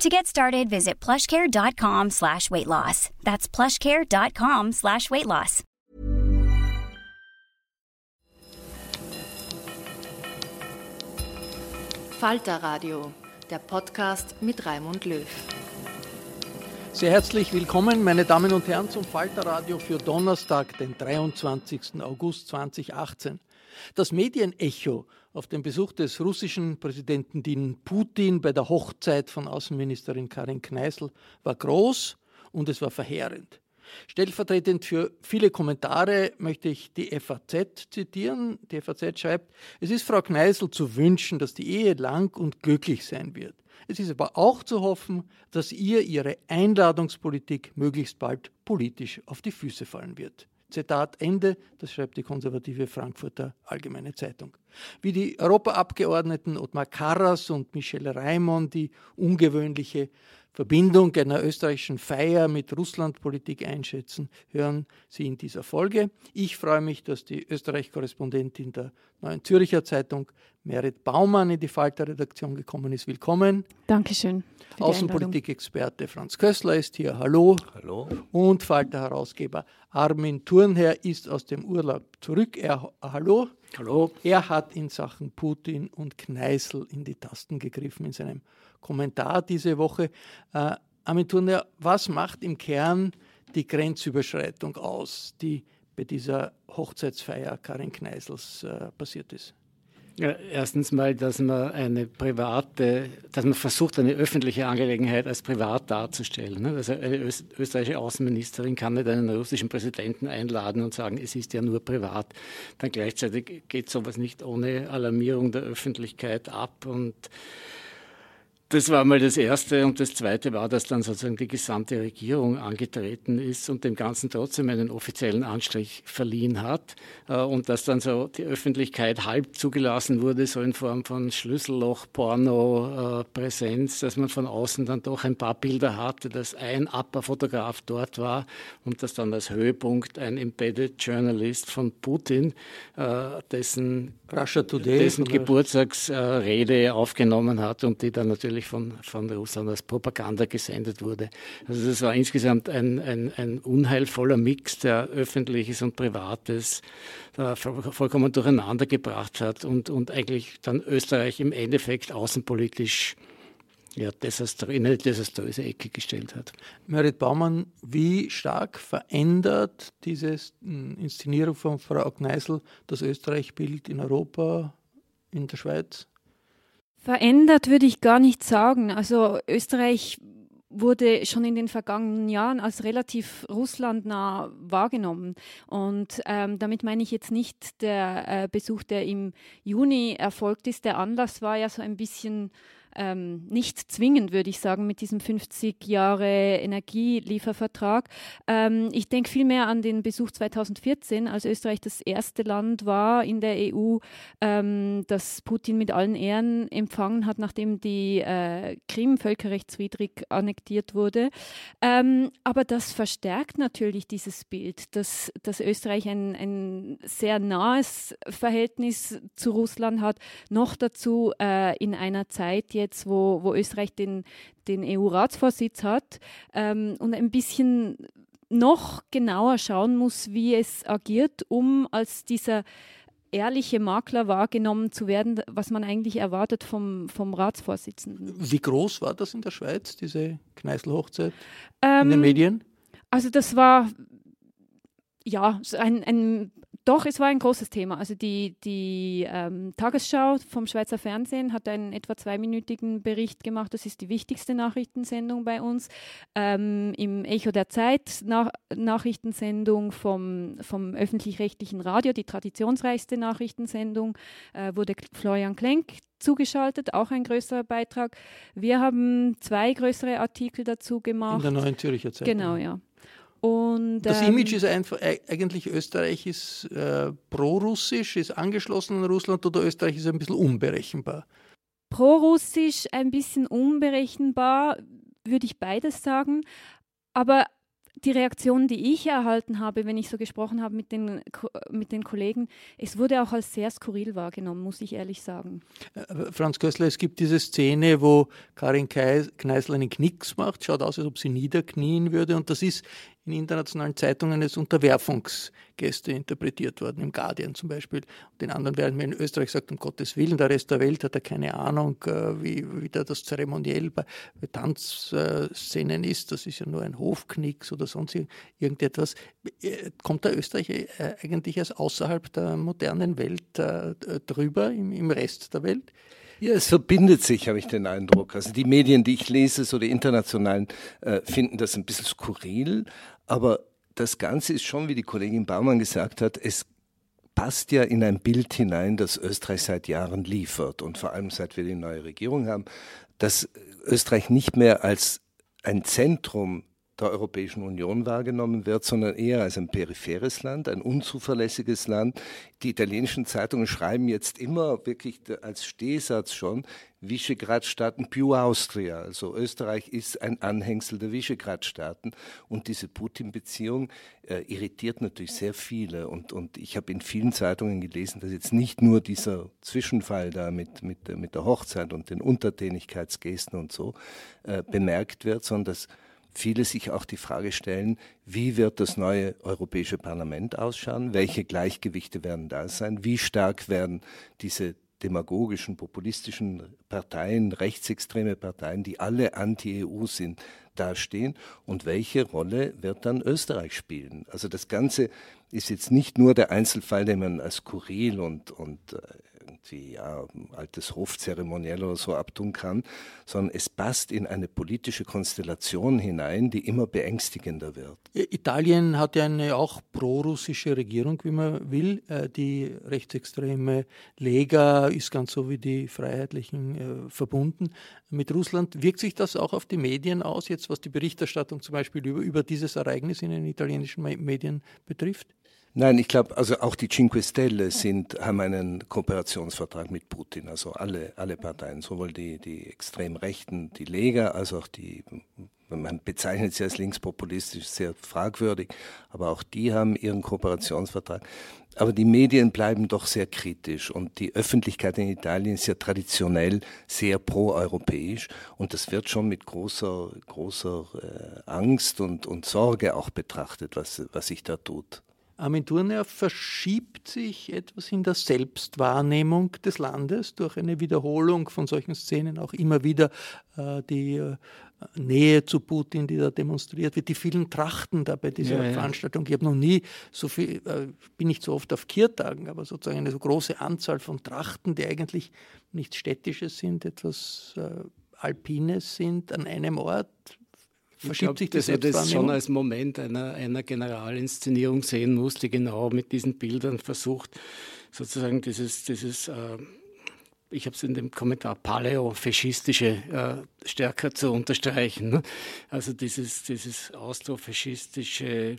To get started, visit plushcare.com slash weight loss. That's plushcare.com slash weight loss. Falter Radio, der Podcast mit Raimund Löw. Sehr herzlich willkommen, meine Damen und Herren, zum Falter Radio für Donnerstag, den 23. August 2018. Das Medienecho auf den Besuch des russischen Präsidenten Putin bei der Hochzeit von Außenministerin Karin Kneißl war groß und es war verheerend. Stellvertretend für viele Kommentare möchte ich die FAZ zitieren. Die FAZ schreibt, es ist Frau Kneißl zu wünschen, dass die Ehe lang und glücklich sein wird. Es ist aber auch zu hoffen, dass ihr ihre Einladungspolitik möglichst bald politisch auf die Füße fallen wird. Zitat Ende, das schreibt die konservative Frankfurter Allgemeine Zeitung. Wie die Europaabgeordneten Ottmar Karas und Michel Raimond die ungewöhnliche Verbindung einer österreichischen Feier mit Russlandpolitik einschätzen, hören Sie in dieser Folge. Ich freue mich, dass die Österreich-Korrespondentin der Neuen Zürcher Zeitung, Merit Baumann, in die Falter-Redaktion gekommen ist. Willkommen. Dankeschön. Außenpolitik-Experte Franz Kössler ist hier. Hallo. Hallo. Und Falter-Herausgeber Armin Thurnherr ist aus dem Urlaub zurück. Er, hallo. Hallo. Er hat in Sachen Putin und Kneißl in die Tasten gegriffen in seinem Kommentar diese Woche. Äh, Armin Thurnherr, was macht im Kern die Grenzüberschreitung aus, die bei dieser Hochzeitsfeier Karin Kneißls äh, passiert ist? Ja, erstens mal, dass man eine private, dass man versucht, eine öffentliche Angelegenheit als privat darzustellen. Ne? Also eine österreichische Außenministerin kann nicht einen russischen Präsidenten einladen und sagen, es ist ja nur privat. Dann gleichzeitig geht sowas nicht ohne Alarmierung der Öffentlichkeit ab und das war mal das Erste. Und das Zweite war, dass dann sozusagen die gesamte Regierung angetreten ist und dem Ganzen trotzdem einen offiziellen Anstrich verliehen hat. Äh, und dass dann so die Öffentlichkeit halb zugelassen wurde, so in Form von Schlüsselloch, Porno, äh, Präsenz, dass man von außen dann doch ein paar Bilder hatte, dass ein Upper-Fotograf dort war und dass dann als Höhepunkt ein Embedded Journalist von Putin, äh, dessen, dessen Geburtstagsrede aufgenommen hat und die dann natürlich natürlich von, von Russland als Propaganda gesendet wurde. Also das war insgesamt ein, ein, ein unheilvoller Mix, der Öffentliches und Privates vollkommen durcheinander gebracht hat und, und eigentlich dann Österreich im Endeffekt außenpolitisch ja, desastre, in eine desaströse Ecke gestellt hat. Merit Baumann, wie stark verändert diese hm, Inszenierung von Frau Kneißl das Österreich-Bild in Europa, in der Schweiz? Verändert würde ich gar nicht sagen. Also Österreich wurde schon in den vergangenen Jahren als relativ russlandnah wahrgenommen. Und ähm, damit meine ich jetzt nicht der äh, Besuch, der im Juni erfolgt ist. Der Anlass war ja so ein bisschen ähm, nicht zwingend, würde ich sagen, mit diesem 50 Jahre Energieliefervertrag. Ähm, ich denke vielmehr an den Besuch 2014, als Österreich das erste Land war in der EU, ähm, das Putin mit allen Ehren empfangen hat, nachdem die äh, Krim völkerrechtswidrig annektiert wurde. Ähm, aber das verstärkt natürlich dieses Bild, dass, dass Österreich ein, ein sehr nahes Verhältnis zu Russland hat, noch dazu äh, in einer Zeit, jetzt, wo, wo Österreich den, den EU-Ratsvorsitz hat ähm, und ein bisschen noch genauer schauen muss, wie es agiert, um als dieser ehrliche Makler wahrgenommen zu werden, was man eigentlich erwartet vom, vom Ratsvorsitzenden. Wie groß war das in der Schweiz, diese Kneißl-Hochzeit ähm, in den ähm, Medien? Also das war ja ein, ein doch, es war ein großes Thema. Also die, die ähm, Tagesschau vom Schweizer Fernsehen hat einen etwa zweiminütigen Bericht gemacht. Das ist die wichtigste Nachrichtensendung bei uns. Ähm, Im Echo der Zeit nach Nachrichtensendung vom, vom öffentlich-rechtlichen Radio, die traditionsreichste Nachrichtensendung, äh, wurde Florian Klenk zugeschaltet, auch ein größerer Beitrag. Wir haben zwei größere Artikel dazu gemacht. In der Neuen Zürcher Zeitung. Genau, ja. Und, das ähm, Image ist einfach, eigentlich Österreich ist äh, pro-russisch, ist angeschlossen an Russland oder Österreich ist ein bisschen unberechenbar? Pro-russisch, ein bisschen unberechenbar, würde ich beides sagen. Aber die Reaktionen, die ich erhalten habe, wenn ich so gesprochen habe mit den, mit den Kollegen, es wurde auch als sehr skurril wahrgenommen, muss ich ehrlich sagen. Äh, Franz Kössler, es gibt diese Szene, wo Karin Kneißl einen Knicks macht, schaut aus, als ob sie niederknien würde und das ist in internationalen Zeitungen als Unterwerfungsgäste interpretiert worden, im Guardian zum Beispiel. In anderen werden wir in Österreich sagt, um Gottes Willen, der Rest der Welt hat ja keine Ahnung, äh, wie, wie da das zeremoniell bei, bei Tanzszenen ist. Das ist ja nur ein Hofknicks oder sonst irgendetwas. Äh, kommt der Österreich äh, eigentlich als außerhalb der modernen Welt drüber, im, im Rest der Welt? Ja, es verbindet sich, habe ich den Eindruck. Also die Medien, die ich lese, so die internationalen, äh, finden das ein bisschen skurril, aber das Ganze ist schon, wie die Kollegin Baumann gesagt hat, es passt ja in ein Bild hinein, das Österreich seit Jahren liefert und vor allem seit wir die neue Regierung haben, dass Österreich nicht mehr als ein Zentrum der Europäischen Union wahrgenommen wird, sondern eher als ein peripheres Land, ein unzuverlässiges Land. Die italienischen Zeitungen schreiben jetzt immer wirklich als Stehsatz schon, Visegrad-Staaten più Austria. Also Österreich ist ein Anhängsel der Visegrad-Staaten. Und diese Putin-Beziehung äh, irritiert natürlich sehr viele. Und, und ich habe in vielen Zeitungen gelesen, dass jetzt nicht nur dieser Zwischenfall da mit, mit, mit der Hochzeit und den Untertänigkeitsgesten und so äh, bemerkt wird, sondern dass viele sich auch die Frage stellen, wie wird das neue Europäische Parlament ausschauen? Welche Gleichgewichte werden da sein? Wie stark werden diese demagogischen, populistischen Parteien, rechtsextreme Parteien, die alle anti-EU sind, dastehen und welche Rolle wird dann Österreich spielen? Also das Ganze ist jetzt nicht nur der Einzelfall, den man als skurril und, und äh, irgendwie ja, altes Hofzeremoniell oder so abtun kann, sondern es passt in eine politische Konstellation hinein, die immer beängstigender wird. Italien hat ja eine auch pro-russische Regierung, wie man will. Äh, die rechtsextreme Lega ist ganz so wie die Freiheitlichen äh, verbunden mit Russland. Wirkt sich das auch auf die Medien aus, jetzt was die Berichterstattung zum Beispiel über, über dieses Ereignis in den italienischen Medien betrifft? Nein, ich glaube, also auch die Cinque Stelle sind, haben einen Kooperationsvertrag mit Putin, also alle, alle Parteien, sowohl die, die extrem Rechten, die Lega, als auch die, man bezeichnet sie als linkspopulistisch, sehr fragwürdig, aber auch die haben ihren Kooperationsvertrag. Aber die Medien bleiben doch sehr kritisch und die Öffentlichkeit in Italien ist ja traditionell sehr proeuropäisch und das wird schon mit großer, großer äh, Angst und, und Sorge auch betrachtet, was, was sich da tut. Armin Thurner verschiebt sich etwas in der Selbstwahrnehmung des Landes durch eine Wiederholung von solchen Szenen, auch immer wieder äh, die äh, Nähe zu Putin, die da demonstriert wird, die vielen Trachten da bei dieser ja, Veranstaltung. Ich habe noch nie so viel, äh, bin nicht so oft auf Kirtagen, aber sozusagen eine so große Anzahl von Trachten, die eigentlich nichts Städtisches sind, etwas äh, Alpines sind, an einem Ort verschiebt glaub, sich das dass er das schon als Moment einer, einer Generalinszenierung sehen muss, die genau mit diesen Bildern versucht, sozusagen dieses, dieses äh, ich habe es in dem Kommentar paläofaschistische äh, stärker zu unterstreichen. Ne? Also dieses, dieses austrofaschistische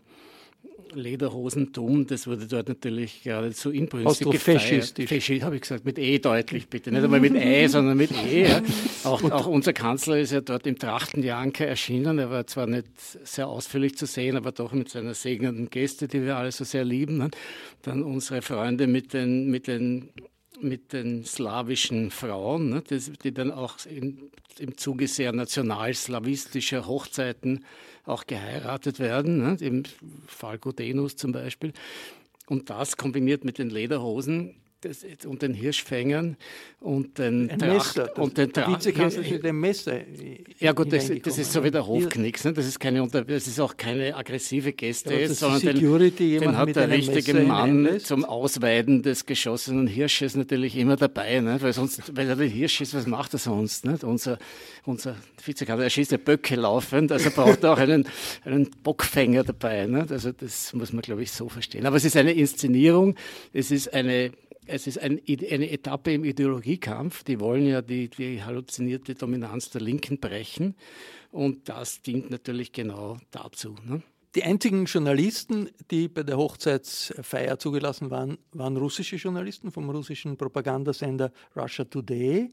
Lederhosentum, das wurde dort natürlich geradezu inbrünstig gefeiert. Faschi habe ich gesagt, mit E deutlich bitte, nicht einmal mit E, sondern mit E. Ja. Auch, auch, unser Kanzler ist ja dort im Trachtenjanker erschienen. Er war zwar nicht sehr ausführlich zu sehen, aber doch mit seiner segnenden Geste, die wir alle so sehr lieben. Ne. Dann unsere Freunde mit den, mit den mit den slawischen Frauen, ne, die, die, dann auch in, im Zuge sehr nationalslawistischer Hochzeiten auch geheiratet werden, ne, im Fall Gudenus zum Beispiel. Und das kombiniert mit den Lederhosen das, und den Hirschfängern und den, Ein Messer, und den Tra Vizekanzler mit dem Messer. Ja gut, das, das, ist so wie der Hofknicks. Ne? Das, ist keine, das ist auch keine aggressive Geste, ja, sondern Security, den, den hat der richtige Mann zum Ausweiden des geschossenen Hirsches natürlich immer dabei. Ne? Weil, sonst, weil er der Hirsch ist, was macht er sonst? Ne? Unser, unser Vizekanzler, er schießt ja Böcke laufend, also braucht er auch einen, einen Bockfänger dabei. Ne? Also das muss man, glaube ich, so verstehen. Aber es ist eine Inszenierung, es ist eine es ist ein, eine Etappe im Ideologiekampf. Die wollen ja die, die halluzinierte Dominanz der Linken brechen. Und das dient natürlich genau dazu. Ne? Die einzigen Journalisten, die bei der Hochzeitsfeier zugelassen waren, waren russische Journalisten vom russischen Propagandasender Russia Today.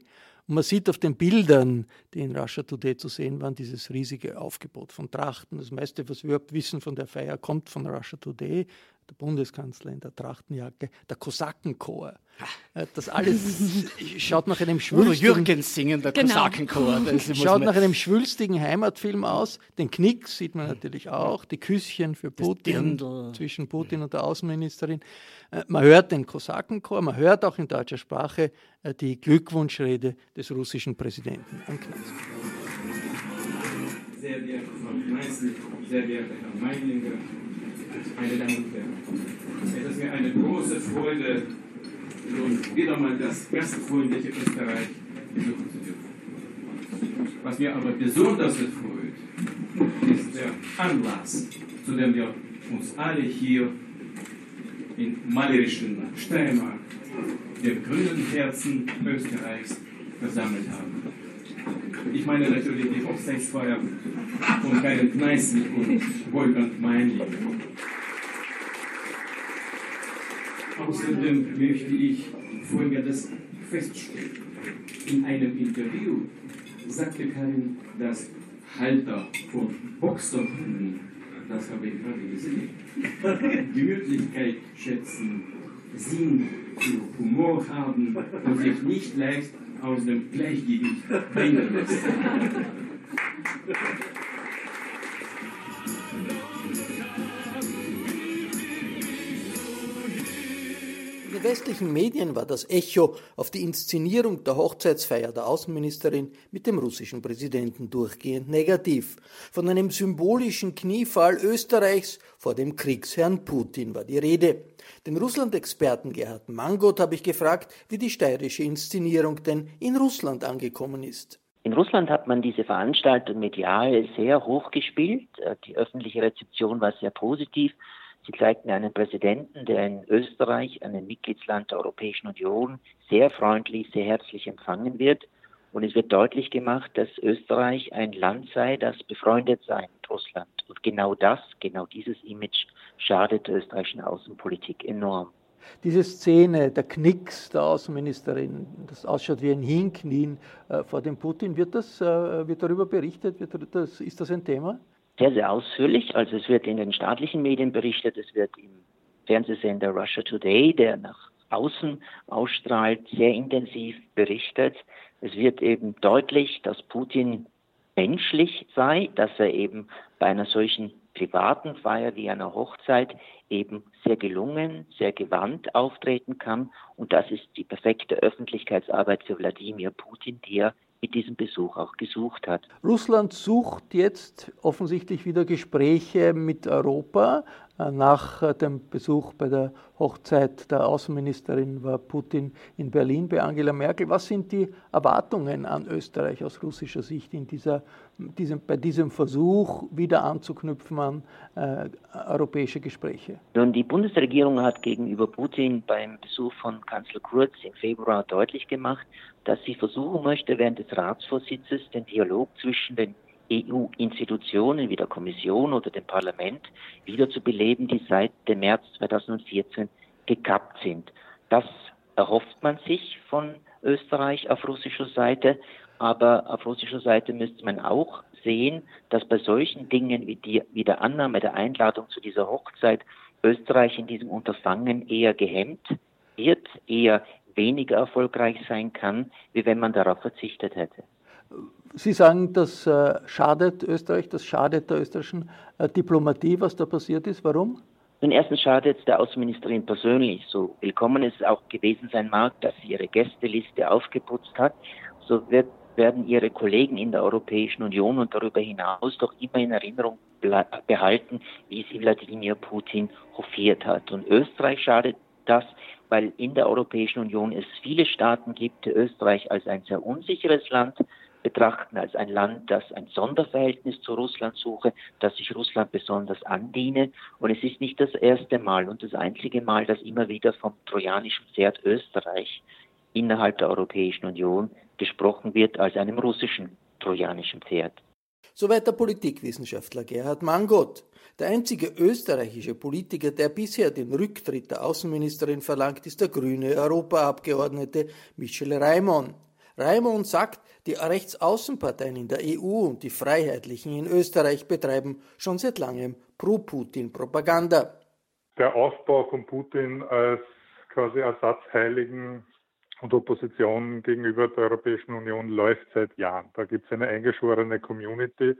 Und man sieht auf den Bildern, die in Russia Today zu sehen waren, dieses riesige Aufgebot von Trachten. Das meiste, was wir überhaupt wissen von der Feier, kommt von Russia Today der Bundeskanzler in der Trachtenjacke, der Kosakenchor. Das alles schaut nach einem schwülstigen... Jürgens singen, der genau. Kosakenchor. schaut nach einem schwülstigen Heimatfilm aus. Den Knick sieht man natürlich auch, die Küsschen für Putin, zwischen Putin und der Außenministerin. Äh, man hört den Kosakenchor, man hört auch in deutscher Sprache äh, die Glückwunschrede des russischen Präsidenten am Knast. Sehr geehrte Frau Kneißl, sehr geehrter Herr Meilinger, meine Damen und Herren, es ist mir eine große Freude, nun wieder mal das gastfreundliche Österreich besuchen zu dürfen. Was mir aber besonders freut, ist der Anlass, zu dem wir uns alle hier in malerischen Steiermark, dem grünen Herzen Österreichs, versammelt haben. Ich meine natürlich die Hochzeitsfeier von Karin Kneißl und Wolfgang Meinling. Außerdem möchte ich Folgendes feststellen. In einem Interview sagte Karin, dass Halter von Boxerhunden, das habe ich gerade gesehen, Gemütlichkeit schätzen, Sinn für Humor haben und sich nicht leicht aus dem Gleichgewicht bringen lässt. Den westlichen Medien war das Echo auf die Inszenierung der Hochzeitsfeier der Außenministerin mit dem russischen Präsidenten durchgehend negativ. Von einem symbolischen Kniefall Österreichs vor dem Kriegsherrn Putin war die Rede. Den Russland-Experten Gerhard Mangot habe ich gefragt, wie die steirische Inszenierung denn in Russland angekommen ist. In Russland hat man diese Veranstaltung medial sehr hoch gespielt. Die öffentliche Rezeption war sehr positiv. Sie zeigten einen Präsidenten, der in Österreich, einem Mitgliedsland der Europäischen Union, sehr freundlich, sehr herzlich empfangen wird. Und es wird deutlich gemacht, dass Österreich ein Land sei, das befreundet sei mit Russland. Und genau das, genau dieses Image schadet der österreichischen Außenpolitik enorm. Diese Szene, der Knicks der Außenministerin, das ausschaut wie ein Hinknien äh, vor dem Putin, wird, das, äh, wird darüber berichtet? Wird das, ist das ein Thema? Sehr, sehr ausführlich. Also es wird in den staatlichen Medien berichtet, es wird im Fernsehsender Russia Today, der nach außen ausstrahlt, sehr intensiv berichtet. Es wird eben deutlich, dass Putin menschlich sei, dass er eben bei einer solchen privaten Feier wie einer Hochzeit eben sehr gelungen, sehr gewandt auftreten kann. Und das ist die perfekte Öffentlichkeitsarbeit für Wladimir Putin, die er mit diesem Besuch auch gesucht hat. Russland sucht jetzt offensichtlich wieder Gespräche mit Europa. Äh, nach äh, dem Besuch bei der Hochzeit der Außenministerin war Putin in Berlin bei Angela Merkel. Was sind die Erwartungen an Österreich aus russischer Sicht in dieser, diesem, bei diesem Versuch, wieder anzuknüpfen an äh, europäische Gespräche? Nun, die Bundesregierung hat gegenüber Putin beim Besuch von Kanzler Kurz im Februar deutlich gemacht, dass sie versuchen möchte, während des Ratsvorsitzes den Dialog zwischen den EU-Institutionen wie der Kommission oder dem Parlament wieder zu beleben, die seit dem März 2014 gekappt sind. Das erhofft man sich von Österreich auf russischer Seite, aber auf russischer Seite müsste man auch sehen, dass bei solchen Dingen wie, die, wie der Annahme der Einladung zu dieser Hochzeit Österreich in diesem Unterfangen eher gehemmt wird, eher weniger erfolgreich sein kann, wie wenn man darauf verzichtet hätte. Sie sagen, das äh, schadet Österreich, das schadet der österreichischen äh, Diplomatie, was da passiert ist. Warum? Nun, erstens schadet es der Außenministerin persönlich. So willkommen es auch gewesen sein mag, dass sie ihre Gästeliste aufgeputzt hat, so wird, werden ihre Kollegen in der Europäischen Union und darüber hinaus doch immer in Erinnerung behalten, wie sie Wladimir Putin hofiert hat. Und Österreich schadet das, weil in der Europäischen Union es viele Staaten gibt, die Österreich als ein sehr unsicheres Land betrachten als ein Land, das ein Sonderverhältnis zu Russland suche, das sich Russland besonders andiene. Und es ist nicht das erste Mal und das einzige Mal, dass immer wieder vom trojanischen Pferd Österreich innerhalb der Europäischen Union gesprochen wird als einem russischen trojanischen Pferd. Soweit der Politikwissenschaftler Gerhard Mangot. Der einzige österreichische Politiker, der bisher den Rücktritt der Außenministerin verlangt, ist der grüne Europaabgeordnete Michel Raimond. Raimond sagt, die Rechtsaußenparteien in der EU und die Freiheitlichen in Österreich betreiben schon seit langem Pro-Putin-Propaganda. Der Aufbau von Putin als quasi Ersatzheiligen und Opposition gegenüber der Europäischen Union läuft seit Jahren. Da gibt es eine eingeschworene Community,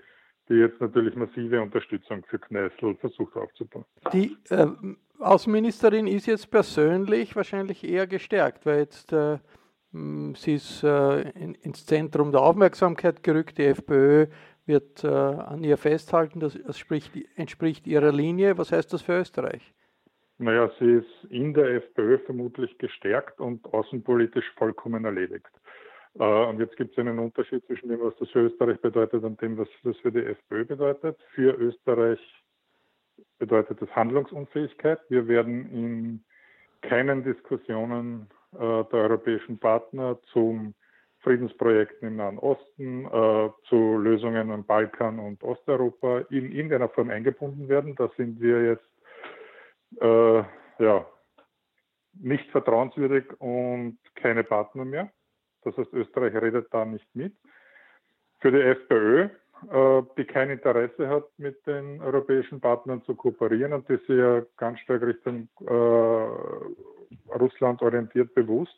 die jetzt natürlich massive Unterstützung für Kneißl versucht aufzubauen. Die äh, Außenministerin ist jetzt persönlich wahrscheinlich eher gestärkt, weil jetzt äh, sie ist äh, in, ins Zentrum der Aufmerksamkeit gerückt. Die FPÖ wird äh, an ihr festhalten, das, das spricht, entspricht ihrer Linie. Was heißt das für Österreich? Naja, sie ist in der FPÖ vermutlich gestärkt und außenpolitisch vollkommen erledigt. Äh, und jetzt gibt es einen Unterschied zwischen dem, was das für Österreich bedeutet und dem, was das für die FPÖ bedeutet. Für Österreich bedeutet das Handlungsunfähigkeit. Wir werden in keinen Diskussionen äh, der europäischen Partner zum Friedensprojekten im Nahen Osten, äh, zu Lösungen am Balkan und Osteuropa in irgendeiner Form eingebunden werden. Da sind wir jetzt äh, ja, nicht vertrauenswürdig und keine Partner mehr. Das heißt, Österreich redet da nicht mit. Für die FPÖ, äh, die kein Interesse hat, mit den europäischen Partnern zu kooperieren und die sich ja ganz stark Richtung äh, Russland orientiert bewusst.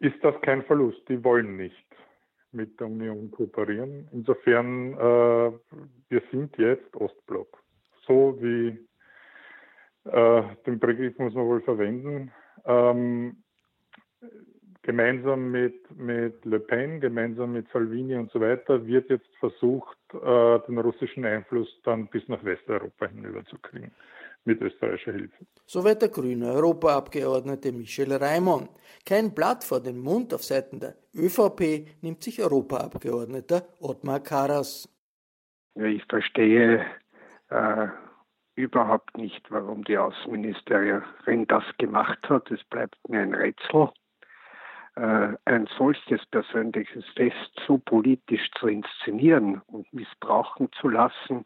Ist das kein Verlust? Die wollen nicht. mit der Union kooperieren. Insofern, äh, wir sind jetzt Ostblock. So wie äh, den Begriff muss man wohl verwenden. Ähm, gemeinsam mit, mit Le Pen, gemeinsam mit Salvini und so weiter, wird jetzt versucht, äh, den russischen Einfluss dann bis nach Westeuropa hinüberzukriegen mit österreichischer Hilfe. Soweit der grüne Europaabgeordnete Michel Raimond. Kein Blatt vor den Mund auf Seiten der ÖVP nimmt sich Europaabgeordneter Ottmar Karas. Ich verstehe äh, überhaupt nicht, warum die Außenministerin das gemacht hat. Es bleibt mir ein Rätsel. Äh, ein solches persönliches Fest so politisch zu inszenieren und missbrauchen zu lassen,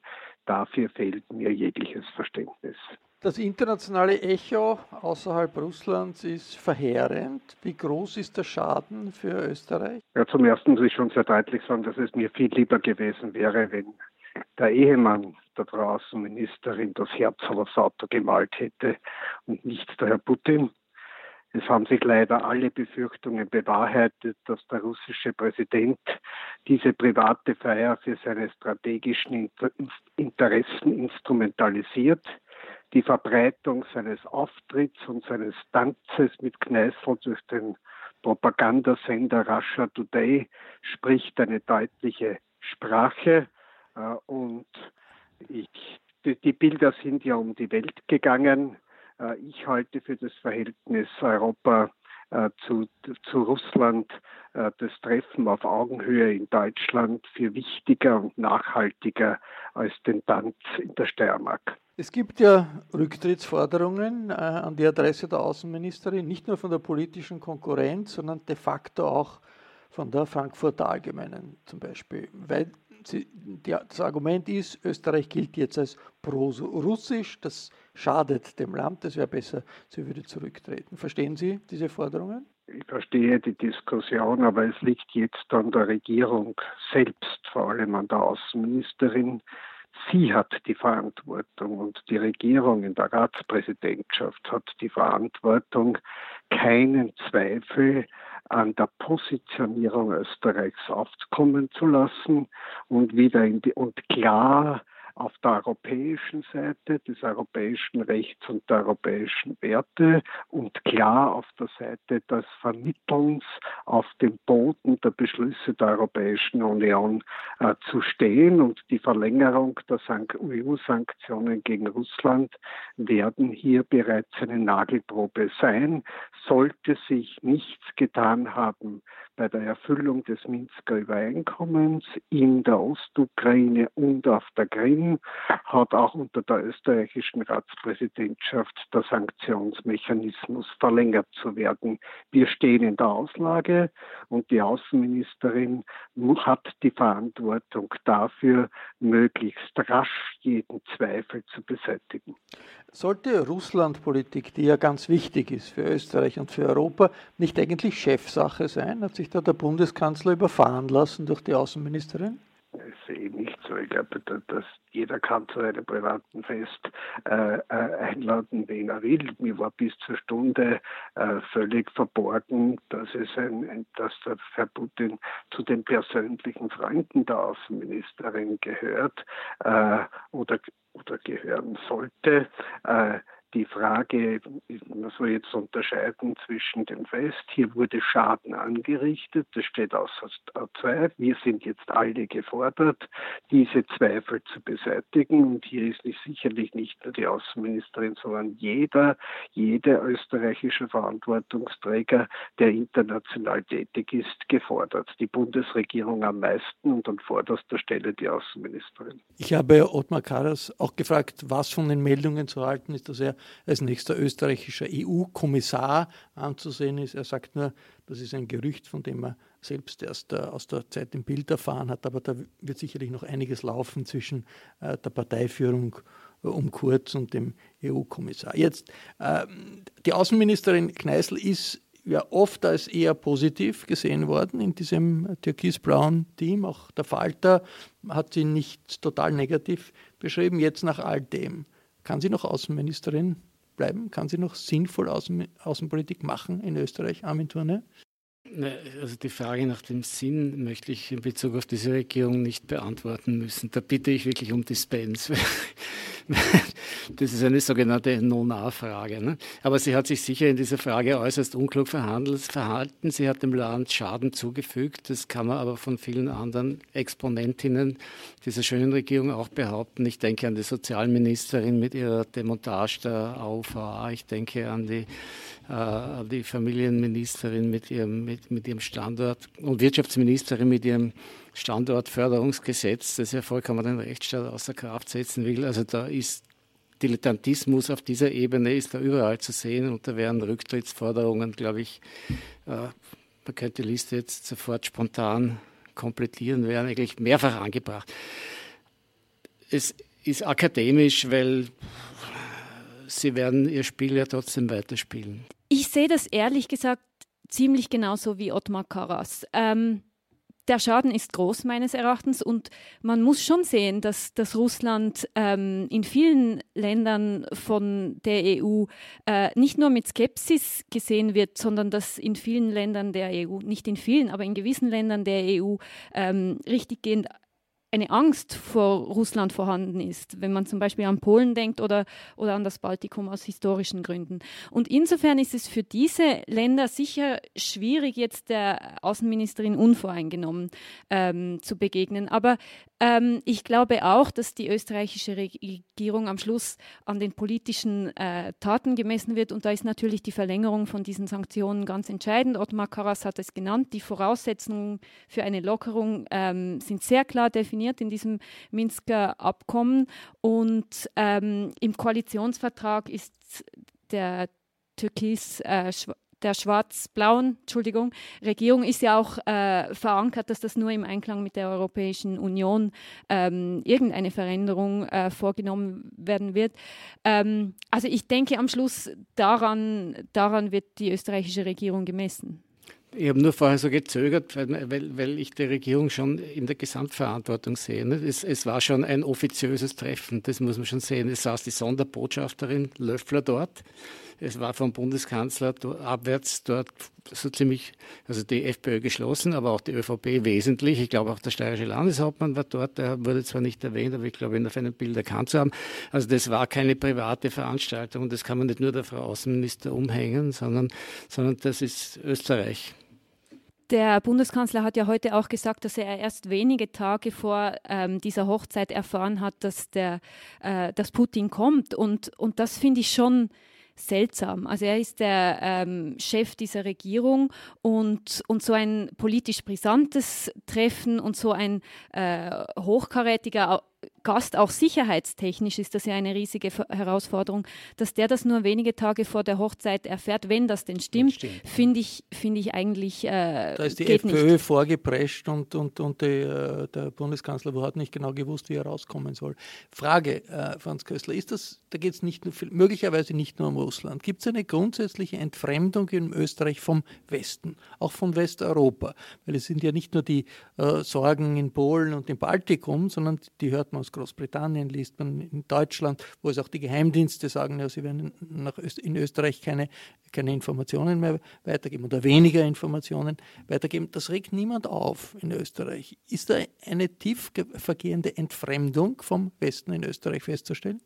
dafür fehlt mir jegliches Verständnis. Das internationale Echo außerhalb Russlands ist verheerend. Wie groß ist der Schaden für Österreich? Ja, zum Ersten muss ich schon sehr deutlich sagen, dass es mir viel lieber gewesen wäre, wenn der Ehemann der Außenministerin das Herz aufs Auto gemalt hätte und nicht der Herr Putin. Es haben sich leider alle Befürchtungen bewahrheitet, dass der russische Präsident diese private Feier für seine strategischen Interessen instrumentalisiert. Die Verbreitung seines Auftritts und seines Tanzes mit Kneißl durch den Propagandasender Russia Today spricht eine deutliche Sprache. Äh, und ich, die Bilder sind ja um die Welt gegangen. Äh, ich halte für das Verhältnis Europa äh, zu, zu Russland äh, das Treffen auf Augenhöhe in Deutschland für wichtiger und nachhaltiger als den Tanz in der Steiermark. Es gibt ja Rücktrittsforderungen an die Adresse der Außenministerin, nicht nur von der politischen Konkurrenz, sondern de facto auch von der Frankfurter Allgemeinen zum Beispiel, weil das Argument ist, Österreich gilt jetzt als pro-russisch, das schadet dem Land, es wäre besser, sie würde zurücktreten. Verstehen Sie diese Forderungen? Ich verstehe die Diskussion, aber es liegt jetzt an der Regierung selbst, vor allem an der Außenministerin. Sie hat die Verantwortung und die Regierung in der Ratspräsidentschaft hat die Verantwortung, keinen Zweifel an der Positionierung Österreichs aufkommen zu lassen und wieder in die, und klar auf der europäischen Seite des europäischen Rechts und der europäischen Werte und klar auf der Seite des Vermittelns auf dem Boden der Beschlüsse der Europäischen Union äh, zu stehen und die Verlängerung der EU-Sanktionen gegen Russland werden hier bereits eine Nagelprobe sein. Sollte sich nichts getan haben bei der Erfüllung des Minsker Übereinkommens in der Ostukraine und auf der Krim, hat auch unter der österreichischen Ratspräsidentschaft der Sanktionsmechanismus verlängert zu werden. Wir stehen in der Auslage und die Außenministerin hat die Verantwortung dafür, möglichst rasch jeden Zweifel zu beseitigen. Sollte Russlandpolitik, die ja ganz wichtig ist für Österreich und für Europa, nicht eigentlich Chefsache sein? Hat sich da der Bundeskanzler überfahren lassen durch die Außenministerin? Ich sehe nicht so. Ich glaube, dass jeder kann zu einem privaten Fest äh, äh, einladen, wen er will. Mir war bis zur Stunde äh, völlig verborgen, dass es ein, ein, dass der Herr Putin zu den persönlichen Freunden der Außenministerin gehört äh, oder oder gehören sollte. Die Frage, man soll jetzt unterscheiden zwischen dem Fest, hier wurde Schaden angerichtet, das steht außer Zweifel. Wir sind jetzt alle gefordert, diese Zweifel zu beseitigen. Und hier ist nicht, sicherlich nicht nur die Außenministerin, sondern jeder, jeder österreichische Verantwortungsträger, der international tätig ist, gefordert. Die Bundesregierung am meisten und an vorderster Stelle die Außenministerin. Ich habe Ottmar Karas auch gefragt, was von den Meldungen zu halten ist, dass er als nächster österreichischer EU-Kommissar anzusehen ist. Er sagt nur, das ist ein Gerücht, von dem er selbst erst äh, aus der Zeit im Bild erfahren hat, aber da wird sicherlich noch einiges laufen zwischen äh, der Parteiführung äh, um Kurz und dem EU-Kommissar. Jetzt, ähm, die Außenministerin Kneißl ist ja oft als eher positiv gesehen worden in diesem türkis-blauen Team. Auch der Falter hat sie nicht total negativ beschrieben. Jetzt nach all dem. Kann sie noch Außenministerin bleiben? Kann sie noch sinnvoll Außen Außenpolitik machen in Österreich, Armin Turner? Also die Frage nach dem Sinn möchte ich in Bezug auf diese Regierung nicht beantworten müssen. Da bitte ich wirklich um Dispens. Das ist eine sogenannte Non-A-Frage. Ne? Aber sie hat sich sicher in dieser Frage äußerst unklug verhalten. Sie hat dem Land Schaden zugefügt. Das kann man aber von vielen anderen Exponentinnen dieser schönen Regierung auch behaupten. Ich denke an die Sozialministerin mit ihrer Demontage der AUVA. Ich denke an die äh, die Familienministerin mit ihrem, mit, mit ihrem Standort und Wirtschaftsministerin mit ihrem Standortförderungsgesetz, das ja vollkommen den Rechtsstaat außer Kraft setzen will. Also da ist Dilettantismus auf dieser Ebene ist da überall zu sehen und da wären Rücktrittsforderungen, glaube ich, äh, man könnte die Liste jetzt sofort spontan komplettieren, wären eigentlich mehrfach angebracht. Es ist akademisch, weil sie werden ihr Spiel ja trotzdem weiterspielen. Ich sehe das ehrlich gesagt ziemlich genauso wie Ottmar Karas. Ähm, der Schaden ist groß meines Erachtens und man muss schon sehen, dass, dass Russland ähm, in vielen Ländern von der EU äh, nicht nur mit Skepsis gesehen wird, sondern dass in vielen Ländern der EU, nicht in vielen, aber in gewissen Ländern der EU ähm, richtiggehend eine Angst vor Russland vorhanden ist, wenn man zum Beispiel an Polen denkt oder, oder an das Baltikum aus historischen Gründen. Und insofern ist es für diese Länder sicher schwierig, jetzt der Außenministerin unvoreingenommen ähm, zu begegnen. Aber ähm, ich glaube auch, dass die österreichische Regierung am Schluss an den politischen äh, Taten gemessen wird. Und da ist natürlich die Verlängerung von diesen Sanktionen ganz entscheidend. Ottmar Karas hat es genannt. Die Voraussetzungen für eine Lockerung ähm, sind sehr klar definiert in diesem Minsker Abkommen. Und ähm, im Koalitionsvertrag ist der Türkis äh, der schwarz-blauen Entschuldigung, Regierung ist ja auch äh, verankert, dass das nur im Einklang mit der Europäischen Union ähm, irgendeine Veränderung äh, vorgenommen werden wird. Ähm, also ich denke am Schluss daran, daran wird die österreichische Regierung gemessen. Ich habe nur vorher so gezögert, weil, weil, ich die Regierung schon in der Gesamtverantwortung sehe. Ne? Es, es, war schon ein offiziöses Treffen, das muss man schon sehen. Es saß die Sonderbotschafterin Löffler dort es war vom Bundeskanzler abwärts dort so ziemlich, also die FPÖ geschlossen, aber auch die ÖVP wesentlich. Ich glaube auch der steirische Landeshauptmann war dort, der wurde zwar nicht erwähnt, aber ich glaube ihn auf einem Bild erkannt zu haben. Also das war keine private Veranstaltung das kann man nicht nur der Frau Außenminister umhängen, sondern, sondern das ist Österreich. Der Bundeskanzler hat ja heute auch gesagt, dass er erst wenige Tage vor ähm, dieser Hochzeit erfahren hat, dass, der, äh, dass Putin kommt. Und, und das finde ich schon seltsam. Also er ist der ähm, Chef dieser Regierung und, und so ein politisch brisantes Treffen und so ein äh, hochkarätiger Gast, auch sicherheitstechnisch ist das ja eine riesige Herausforderung, dass der das nur wenige Tage vor der Hochzeit erfährt, wenn das denn stimmt, stimmt finde ich, find ich eigentlich. Äh, da ist die FPÖ nicht. vorgeprescht und, und, und die, äh, der Bundeskanzler hat nicht genau gewusst, wie er rauskommen soll. Frage, äh, Franz Köstler, ist das, da geht es nicht nur, möglicherweise nicht nur um Russland. Gibt es eine grundsätzliche Entfremdung in Österreich vom Westen, auch von Westeuropa? Weil es sind ja nicht nur die äh, Sorgen in Polen und im Baltikum, sondern die hört man aus Großbritannien, liest man in Deutschland, wo es auch die Geheimdienste sagen, ja, sie werden Öst in Österreich keine, keine Informationen mehr weitergeben oder weniger Informationen weitergeben. Das regt niemand auf in Österreich. Ist da eine tief vergehende Entfremdung vom Westen in Österreich festzustellen?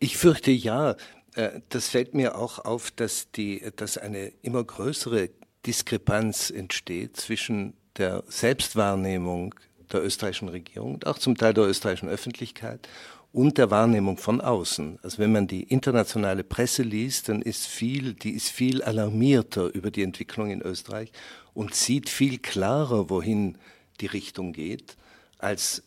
Ich fürchte ja. Äh, das fällt mir auch auf, dass, die, dass eine immer größere Diskrepanz entsteht zwischen der Selbstwahrnehmung der österreichischen Regierung und auch zum Teil der österreichischen Öffentlichkeit und der Wahrnehmung von außen. Also wenn man die internationale Presse liest, dann ist viel, die ist viel alarmierter über die Entwicklung in Österreich und sieht viel klarer, wohin die Richtung geht, als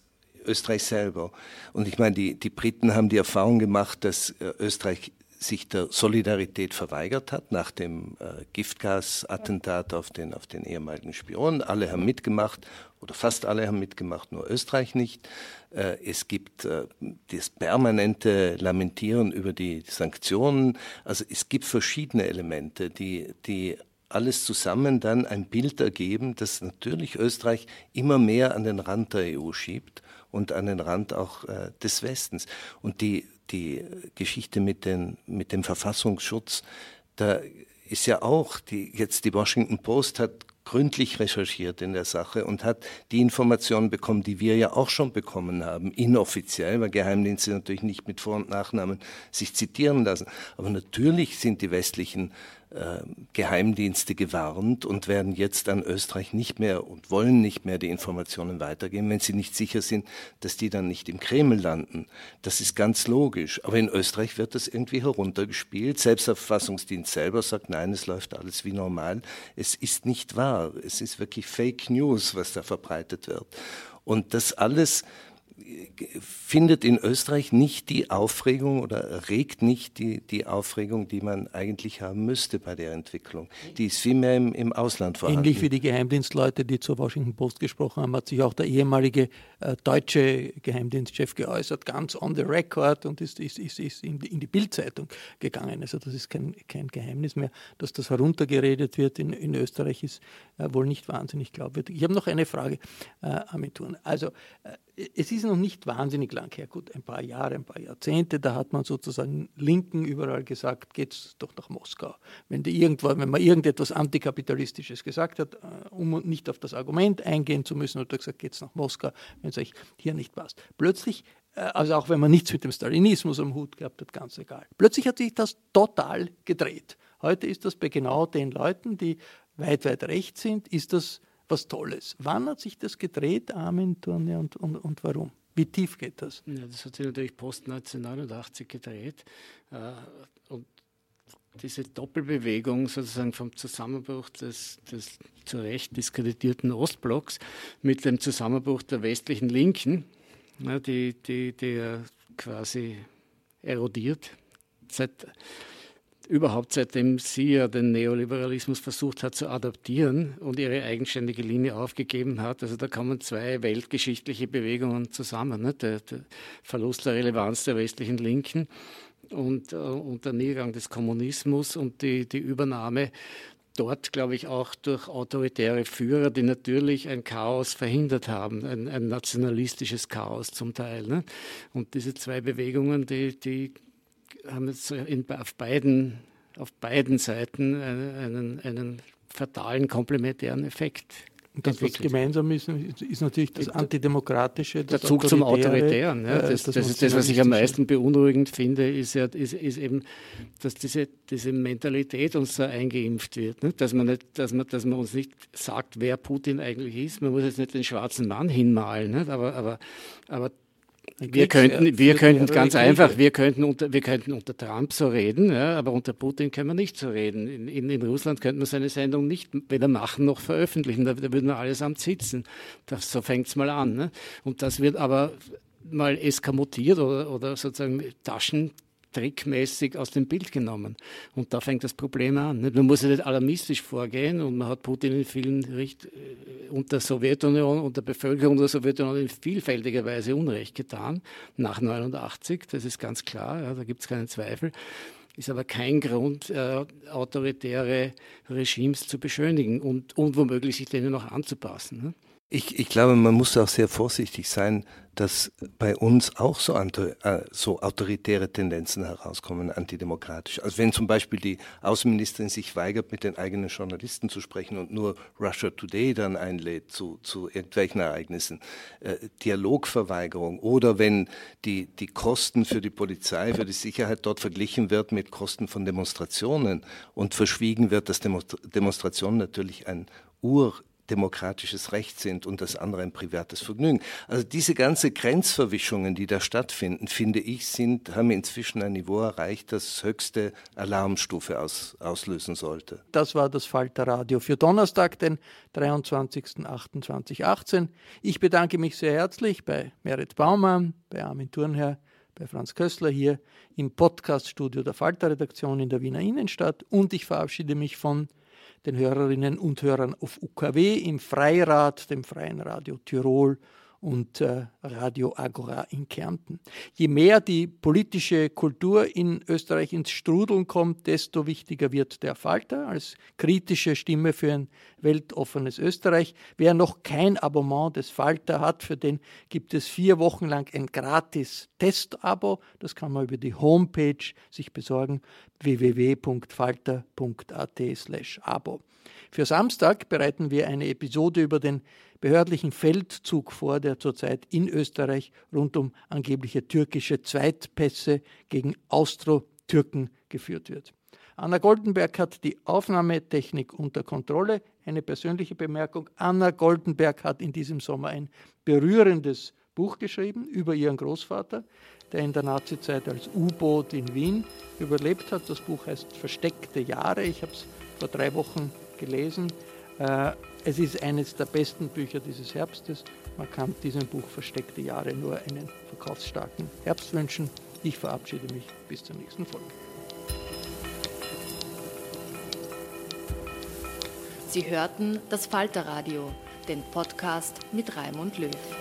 Österreich selber. Und ich meine, die, die Briten haben die Erfahrung gemacht, dass äh, Österreich sich der Solidarität verweigert hat nach dem äh, Giftgasattentat auf den, auf den ehemaligen Spion. Alle haben mitgemacht oder fast alle haben mitgemacht, nur Österreich nicht. Äh, es gibt äh, das permanente Lamentieren über die Sanktionen. Also es gibt verschiedene Elemente, die, die alles zusammen dann ein Bild ergeben, das natürlich Österreich immer mehr an den Rand der EU schiebt und an den Rand auch äh, des Westens. Und die, die Geschichte mit, den, mit dem Verfassungsschutz, da ist ja auch, die, jetzt die Washington Post hat gründlich recherchiert in der Sache und hat die Informationen bekommen, die wir ja auch schon bekommen haben, inoffiziell, weil Geheimdienste natürlich nicht mit Vor- und Nachnamen sich zitieren lassen. Aber natürlich sind die westlichen Geheimdienste gewarnt und werden jetzt an Österreich nicht mehr und wollen nicht mehr die Informationen weitergeben, wenn sie nicht sicher sind, dass die dann nicht im Kreml landen. Das ist ganz logisch. Aber in Österreich wird das irgendwie heruntergespielt. Selbst der Verfassungsdienst selber sagt, nein, es läuft alles wie normal. Es ist nicht wahr. Es ist wirklich Fake News, was da verbreitet wird. Und das alles findet in Österreich nicht die Aufregung oder regt nicht die, die Aufregung, die man eigentlich haben müsste bei der Entwicklung. Die ist vielmehr im, im Ausland vorhanden. Ähnlich wie die Geheimdienstleute, die zur Washington Post gesprochen haben, hat sich auch der ehemalige äh, deutsche Geheimdienstchef geäußert, ganz on the record und ist, ist, ist, ist in, die, in die Bildzeitung gegangen. Also das ist kein, kein Geheimnis mehr, dass das heruntergeredet wird in, in Österreich, ist äh, wohl nicht wahnsinnig glaubwürdig. Ich habe noch eine Frage, äh, Amitun. Also äh, es ist noch nicht wahnsinnig lang her, gut, ein paar Jahre, ein paar Jahrzehnte, da hat man sozusagen Linken überall gesagt, geht's doch nach Moskau. Wenn, die irgendwo, wenn man irgendetwas Antikapitalistisches gesagt hat, äh, um nicht auf das Argument eingehen zu müssen, hat er gesagt, geht's nach Moskau, wenn es euch hier nicht passt. Plötzlich, äh, also auch wenn man nichts mit dem Stalinismus am Hut gehabt hat, ganz egal. Plötzlich hat sich das total gedreht. Heute ist das bei genau den Leuten, die weit, weit rechts sind, ist das was Tolles. Wann hat sich das gedreht, Armin-Turnier, und, und, und warum? Wie tief geht das? Ja, das hat sich natürlich post 1989 gedreht. Äh, und diese Doppelbewegung sozusagen vom Zusammenbruch des, des zu Recht diskreditierten Ostblocks mit dem Zusammenbruch der westlichen Linken, die, die, die quasi erodiert seit überhaupt seitdem sie ja den Neoliberalismus versucht hat zu adaptieren und ihre eigenständige Linie aufgegeben hat. Also da kommen zwei weltgeschichtliche Bewegungen zusammen. Ne? Der, der, Verlust der Relevanz der westlichen Linken und, äh, und der Niedergang des Kommunismus und die, die Übernahme dort, glaube ich, auch durch autoritäre Führer, die natürlich ein Chaos verhindert haben, ein, ein nationalistisches Chaos zum Teil. Ne? Und diese zwei Bewegungen, die, die haben jetzt in, auf beiden auf beiden Seiten einen, einen, fatalen komplementären Effekt. Und das, was gemeinsam ist, ist natürlich das Antidemokratische. Das der Zug zum Autoritären. Ja, das, das, das ist das, was ich am meisten beunruhigend finde, ist, ja, ist, ist eben, dass diese, diese Mentalität uns so eingeimpft wird. Ne? Dass, man nicht, dass, man, dass man uns nicht sagt, wer Putin eigentlich ist. Man muss jetzt nicht den schwarzen Mann hinmalen, nicht? Aber, aber, aber wir könnten, wir könnten ganz einfach, wir könnten, unter, wir könnten unter Trump so reden, ja, aber unter Putin können wir nicht so reden. In, in, in Russland könnte man seine Sendung nicht weder machen noch veröffentlichen, da, da würden wir allesamt sitzen. Das, so fängt es mal an. Ne? Und das wird aber mal eskamotiert oder, oder sozusagen Taschen trickmäßig aus dem Bild genommen. Und da fängt das Problem an. Man muss ja nicht alarmistisch vorgehen und man hat Putin in vielen Richt äh, und der Sowjetunion und der Bevölkerung der Sowjetunion in vielfältiger Weise Unrecht getan, nach 89, das ist ganz klar, ja, da gibt es keinen Zweifel ist aber kein Grund, äh, autoritäre Regimes zu beschönigen und, und womöglich sich denen noch anzupassen. Ne? Ich, ich glaube, man muss auch sehr vorsichtig sein, dass bei uns auch so, äh, so autoritäre Tendenzen herauskommen, antidemokratisch. Also wenn zum Beispiel die Außenministerin sich weigert, mit den eigenen Journalisten zu sprechen und nur Russia Today dann einlädt zu, zu irgendwelchen Ereignissen, äh, Dialogverweigerung oder wenn die, die Kosten für die Polizei, für die Sicherheit dort verglichen wird mit Kosten von Demonstrationen und verschwiegen wird, dass Demonstrationen natürlich ein Ur demokratisches Recht sind und das andere ein privates Vergnügen. Also diese ganze Grenzverwischungen, die da stattfinden, finde ich, sind, haben inzwischen ein Niveau erreicht, das höchste Alarmstufe aus, auslösen sollte. Das war das Falter Radio für Donnerstag, den 23.08.2018. Ich bedanke mich sehr herzlich bei Merit Baumann, bei Armin Thurnherr, bei Franz Kössler hier im Podcaststudio der Falter-Redaktion in der Wiener Innenstadt und ich verabschiede mich von den Hörerinnen und Hörern auf UKW, im Freirad, dem Freien Radio Tirol und äh, Radio Agora in Kärnten. Je mehr die politische Kultur in Österreich ins Strudeln kommt, desto wichtiger wird der Falter als kritische Stimme für ein weltoffenes Österreich. Wer noch kein Abonnement des Falter hat, für den gibt es vier Wochen lang ein gratis Testabo. Das kann man über die Homepage sich besorgen www.falter.at/abo. Für Samstag bereiten wir eine Episode über den behördlichen Feldzug vor, der zurzeit in Österreich rund um angebliche türkische Zweitpässe gegen Austro-Türken geführt wird. Anna Goldenberg hat die Aufnahmetechnik unter Kontrolle. Eine persönliche Bemerkung. Anna Goldenberg hat in diesem Sommer ein berührendes Buch geschrieben über ihren Großvater, der in der Nazizeit als U-Boot in Wien überlebt hat. Das Buch heißt Versteckte Jahre. Ich habe es vor drei Wochen gelesen. Äh, es ist eines der besten Bücher dieses Herbstes. Man kann diesem Buch Versteckte Jahre nur einen verkaufsstarken Herbst wünschen. Ich verabschiede mich bis zur nächsten Folge. Sie hörten das Falterradio, den Podcast mit Raimund Löw.